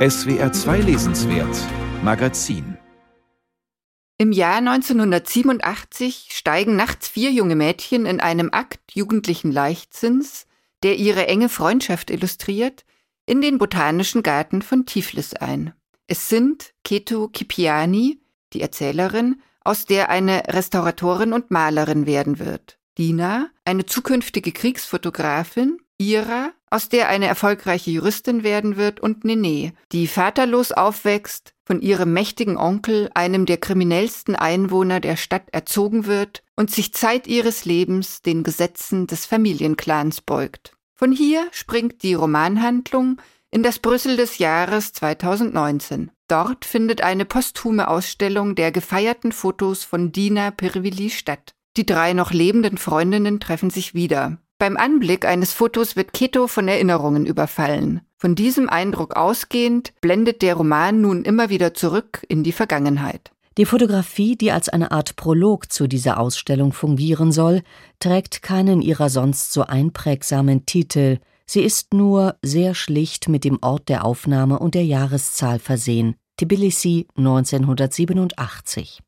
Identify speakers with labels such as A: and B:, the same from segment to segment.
A: SWR 2 Lesenswert Magazin
B: Im Jahr 1987 steigen nachts vier junge Mädchen in einem Akt jugendlichen Leichtsinns, der ihre enge Freundschaft illustriert, in den Botanischen Garten von Tiflis ein. Es sind Keto Kipiani, die Erzählerin, aus der eine Restauratorin und Malerin werden wird. Dina, eine zukünftige Kriegsfotografin, Ira, aus der eine erfolgreiche Juristin werden wird, und Nene, die vaterlos aufwächst, von ihrem mächtigen Onkel, einem der kriminellsten Einwohner der Stadt, erzogen wird und sich Zeit ihres Lebens den Gesetzen des Familienclans beugt. Von hier springt die Romanhandlung in das Brüssel des Jahres 2019. Dort findet eine posthume Ausstellung der gefeierten Fotos von Dina Pirvili statt. Die drei noch lebenden Freundinnen treffen sich wieder. Beim Anblick eines Fotos wird Keto von Erinnerungen überfallen. Von diesem Eindruck ausgehend blendet der Roman nun immer wieder zurück in die Vergangenheit.
C: Die Fotografie, die als eine Art Prolog zu dieser Ausstellung fungieren soll, trägt keinen ihrer sonst so einprägsamen Titel, sie ist nur sehr schlicht mit dem Ort der Aufnahme und der Jahreszahl versehen, Tbilisi 1987.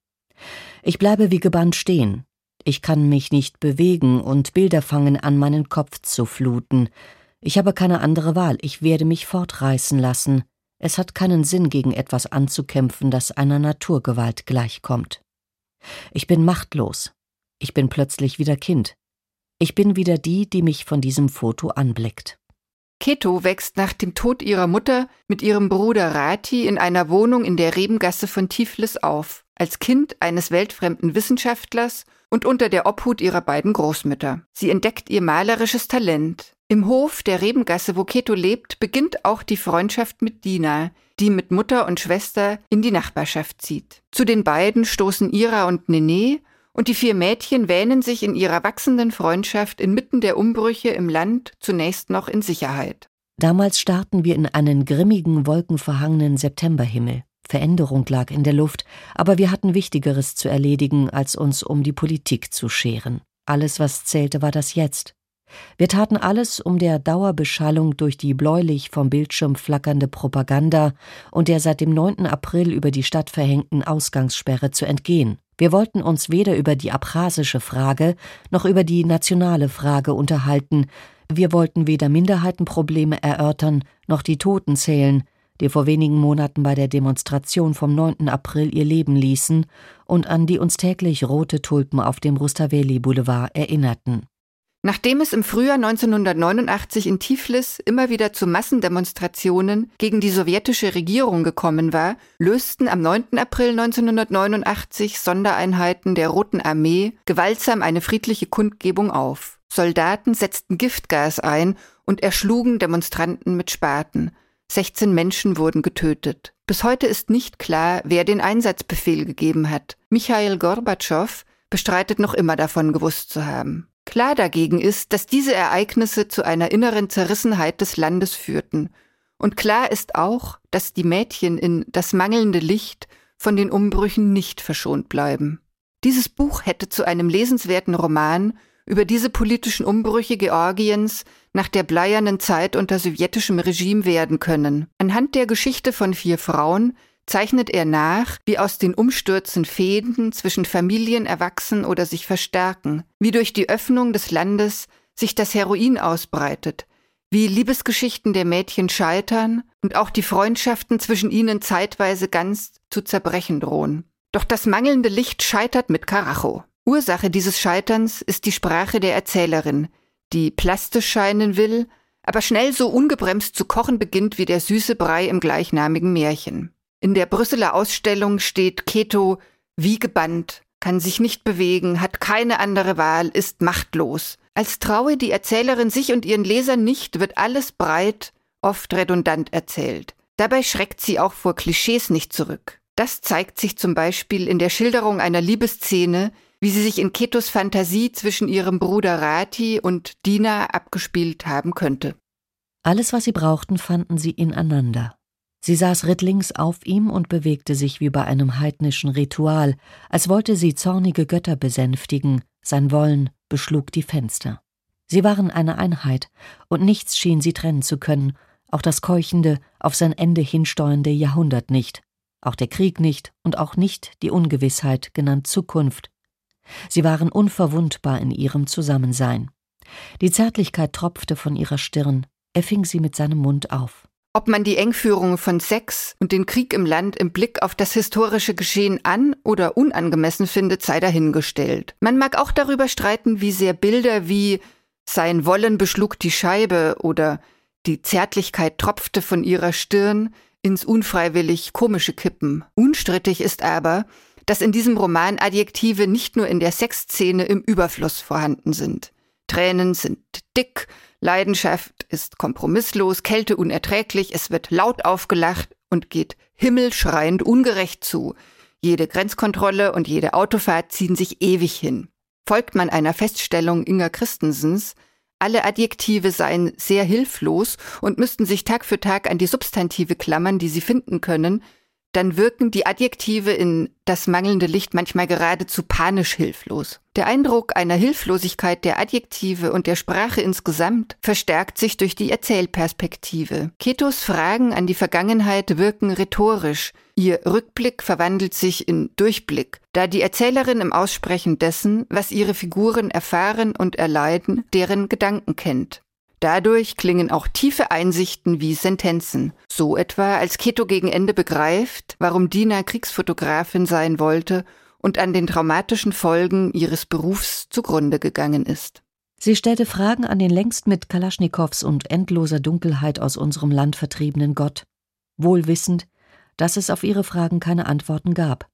C: Ich bleibe wie gebannt stehen, ich kann mich nicht bewegen und Bilder fangen an, meinen Kopf zu fluten. Ich habe keine andere Wahl, ich werde mich fortreißen lassen. Es hat keinen Sinn, gegen etwas anzukämpfen, das einer Naturgewalt gleichkommt. Ich bin machtlos. Ich bin plötzlich wieder Kind. Ich bin wieder die, die mich von diesem Foto anblickt.
B: Keto wächst nach dem Tod ihrer Mutter mit ihrem Bruder Rati in einer Wohnung in der Rebengasse von Tiflis auf, als Kind eines weltfremden Wissenschaftlers und unter der Obhut ihrer beiden Großmütter. Sie entdeckt ihr malerisches Talent. Im Hof der Rebengasse, wo Keto lebt, beginnt auch die Freundschaft mit Dina, die mit Mutter und Schwester in die Nachbarschaft zieht. Zu den beiden stoßen Ira und Nene, und die vier Mädchen wähnen sich in ihrer wachsenden Freundschaft inmitten der Umbrüche im Land zunächst noch in Sicherheit.
C: Damals starten wir in einen grimmigen, wolkenverhangenen Septemberhimmel. Veränderung lag in der Luft, aber wir hatten Wichtigeres zu erledigen, als uns um die Politik zu scheren. Alles, was zählte, war das Jetzt. Wir taten alles, um der Dauerbeschallung durch die bläulich vom Bildschirm flackernde Propaganda und der seit dem 9. April über die Stadt verhängten Ausgangssperre zu entgehen. Wir wollten uns weder über die abchasische Frage noch über die nationale Frage unterhalten. Wir wollten weder Minderheitenprobleme erörtern noch die Toten zählen, die vor wenigen Monaten bei der Demonstration vom 9. April ihr Leben ließen und an die uns täglich rote Tulpen auf dem Rustaveli Boulevard erinnerten.
B: Nachdem es im Frühjahr 1989 in Tiflis immer wieder zu Massendemonstrationen gegen die sowjetische Regierung gekommen war, lösten am 9. April 1989 Sondereinheiten der Roten Armee gewaltsam eine friedliche Kundgebung auf. Soldaten setzten Giftgas ein und erschlugen Demonstranten mit Spaten. 16 Menschen wurden getötet. Bis heute ist nicht klar, wer den Einsatzbefehl gegeben hat. Michail Gorbatschow bestreitet noch immer davon gewusst zu haben. Klar dagegen ist, dass diese Ereignisse zu einer inneren Zerrissenheit des Landes führten. Und klar ist auch, dass die Mädchen in das mangelnde Licht von den Umbrüchen nicht verschont bleiben. Dieses Buch hätte zu einem lesenswerten Roman über diese politischen Umbrüche Georgiens nach der bleiernen Zeit unter sowjetischem Regime werden können. Anhand der Geschichte von vier Frauen zeichnet er nach, wie aus den Umstürzen Fäden zwischen Familien erwachsen oder sich verstärken, wie durch die Öffnung des Landes sich das Heroin ausbreitet, wie Liebesgeschichten der Mädchen scheitern und auch die Freundschaften zwischen ihnen zeitweise ganz zu zerbrechen drohen. Doch das mangelnde Licht scheitert mit Karacho. Ursache dieses Scheiterns ist die Sprache der Erzählerin, die plastisch scheinen will, aber schnell so ungebremst zu kochen beginnt wie der süße Brei im gleichnamigen Märchen. In der Brüsseler Ausstellung steht Keto wie gebannt, kann sich nicht bewegen, hat keine andere Wahl, ist machtlos. Als traue die Erzählerin sich und ihren Lesern nicht, wird alles breit, oft redundant erzählt. Dabei schreckt sie auch vor Klischees nicht zurück. Das zeigt sich zum Beispiel in der Schilderung einer Liebesszene, wie sie sich in Ketos Fantasie zwischen ihrem Bruder Rati und Dina abgespielt haben könnte.
C: Alles, was sie brauchten, fanden sie ineinander. Sie saß rittlings auf ihm und bewegte sich wie bei einem heidnischen Ritual, als wollte sie zornige Götter besänftigen, sein Wollen beschlug die Fenster. Sie waren eine Einheit, und nichts schien sie trennen zu können, auch das keuchende, auf sein Ende hinsteuernde Jahrhundert nicht, auch der Krieg nicht und auch nicht die Ungewissheit, genannt Zukunft. Sie waren unverwundbar in ihrem Zusammensein. Die Zärtlichkeit tropfte von ihrer Stirn, er fing sie mit seinem Mund auf.
B: Ob man die Engführung von Sex und den Krieg im Land im Blick auf das historische Geschehen an oder unangemessen findet, sei dahingestellt. Man mag auch darüber streiten, wie sehr Bilder wie sein Wollen beschlug die Scheibe oder die Zärtlichkeit tropfte von ihrer Stirn ins unfreiwillig komische kippen. Unstrittig ist aber, dass in diesem Roman Adjektive nicht nur in der Sexszene im Überfluss vorhanden sind. Tränen sind dick, Leidenschaft ist kompromisslos, Kälte unerträglich, es wird laut aufgelacht und geht himmelschreiend ungerecht zu. Jede Grenzkontrolle und jede Autofahrt ziehen sich ewig hin. Folgt man einer Feststellung Inga Christensens, alle Adjektive seien sehr hilflos und müssten sich Tag für Tag an die Substantive klammern, die sie finden können, dann wirken die Adjektive in das mangelnde Licht manchmal geradezu panisch hilflos. Der Eindruck einer Hilflosigkeit der Adjektive und der Sprache insgesamt verstärkt sich durch die Erzählperspektive. Ketos Fragen an die Vergangenheit wirken rhetorisch, ihr Rückblick verwandelt sich in Durchblick, da die Erzählerin im Aussprechen dessen, was ihre Figuren erfahren und erleiden, deren Gedanken kennt. Dadurch klingen auch tiefe Einsichten wie Sentenzen. So etwa, als Keto gegen Ende begreift, warum Dina Kriegsfotografin sein wollte und an den traumatischen Folgen ihres Berufs zugrunde gegangen ist.
C: Sie stellte Fragen an den längst mit Kalaschnikows und endloser Dunkelheit aus unserem Land vertriebenen Gott, wohl wissend, dass es auf ihre Fragen keine Antworten gab.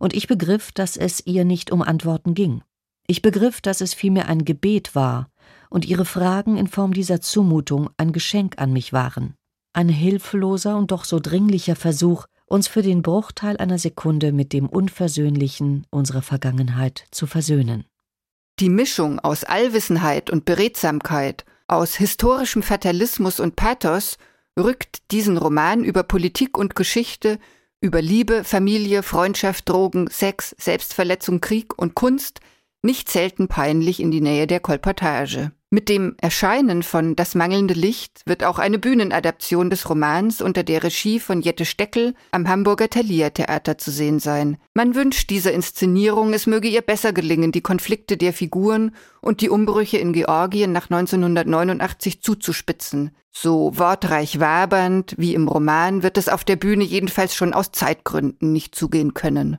C: Und ich begriff, dass es ihr nicht um Antworten ging. Ich begriff, dass es vielmehr ein Gebet war, und ihre Fragen in Form dieser Zumutung ein Geschenk an mich waren. Ein hilfloser und doch so dringlicher Versuch, uns für den Bruchteil einer Sekunde mit dem Unversöhnlichen unserer Vergangenheit zu versöhnen.
B: Die Mischung aus Allwissenheit und Beredsamkeit, aus historischem Fatalismus und Pathos rückt diesen Roman über Politik und Geschichte, über Liebe, Familie, Freundschaft, Drogen, Sex, Selbstverletzung, Krieg und Kunst nicht selten peinlich in die Nähe der Kolportage. Mit dem Erscheinen von Das mangelnde Licht wird auch eine Bühnenadaption des Romans unter der Regie von Jette Steckel am Hamburger Thalia Theater zu sehen sein. Man wünscht dieser Inszenierung, es möge ihr besser gelingen, die Konflikte der Figuren und die Umbrüche in Georgien nach 1989 zuzuspitzen. So wortreich wabernd wie im Roman wird es auf der Bühne jedenfalls schon aus Zeitgründen nicht zugehen können.